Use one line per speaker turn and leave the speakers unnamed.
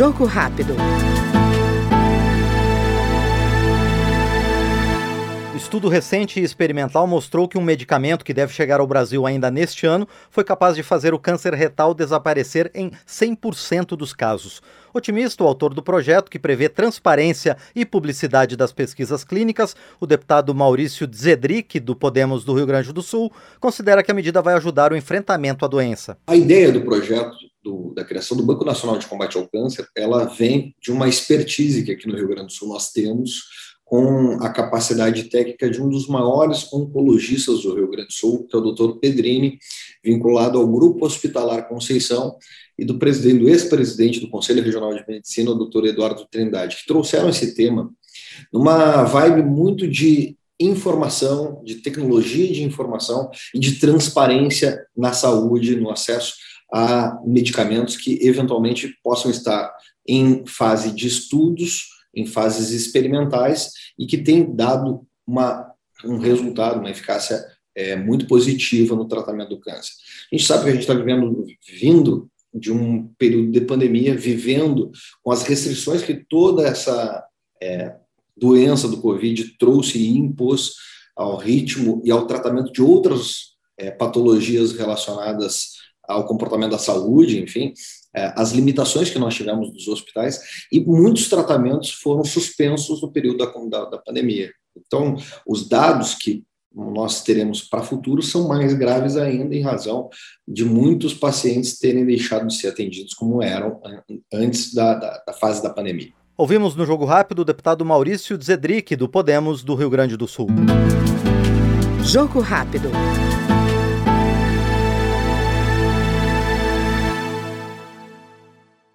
Jogo rápido.
Estudo recente e experimental mostrou que um medicamento que deve chegar ao Brasil ainda neste ano foi capaz de fazer o câncer retal desaparecer em 100% dos casos. Otimista, o autor do projeto, que prevê transparência e publicidade das pesquisas clínicas, o deputado Maurício Zedric, do Podemos do Rio Grande do Sul, considera que a medida vai ajudar o enfrentamento à doença.
A ideia do projeto da criação do Banco Nacional de Combate ao Câncer, ela vem de uma expertise que aqui no Rio Grande do Sul nós temos com a capacidade técnica de um dos maiores oncologistas do Rio Grande do Sul, que é o Dr. Pedrini, vinculado ao Grupo Hospitalar Conceição, e do presidente, do ex-presidente do Conselho Regional de Medicina, o Dr. Eduardo Trindade, que trouxeram esse tema numa vibe muito de informação, de tecnologia de informação e de transparência na saúde, no acesso a medicamentos que eventualmente possam estar em fase de estudos em fases experimentais e que tem dado uma, um resultado, uma eficácia é, muito positiva no tratamento do câncer. A gente sabe que a gente está vivendo, vindo de um período de pandemia, vivendo com as restrições que toda essa é, doença do Covid trouxe e impôs ao ritmo e ao tratamento de outras é, patologias relacionadas ao comportamento da saúde, enfim, é, as limitações que nós tivemos dos hospitais e muitos tratamentos foram suspensos no período da, da, da pandemia. Então, os dados que nós teremos para o futuro são mais graves ainda em razão de muitos pacientes terem deixado de ser atendidos como eram antes da, da, da fase da pandemia.
Ouvimos no Jogo Rápido o deputado Maurício Zedric, do Podemos do Rio Grande do Sul.
Jogo Rápido.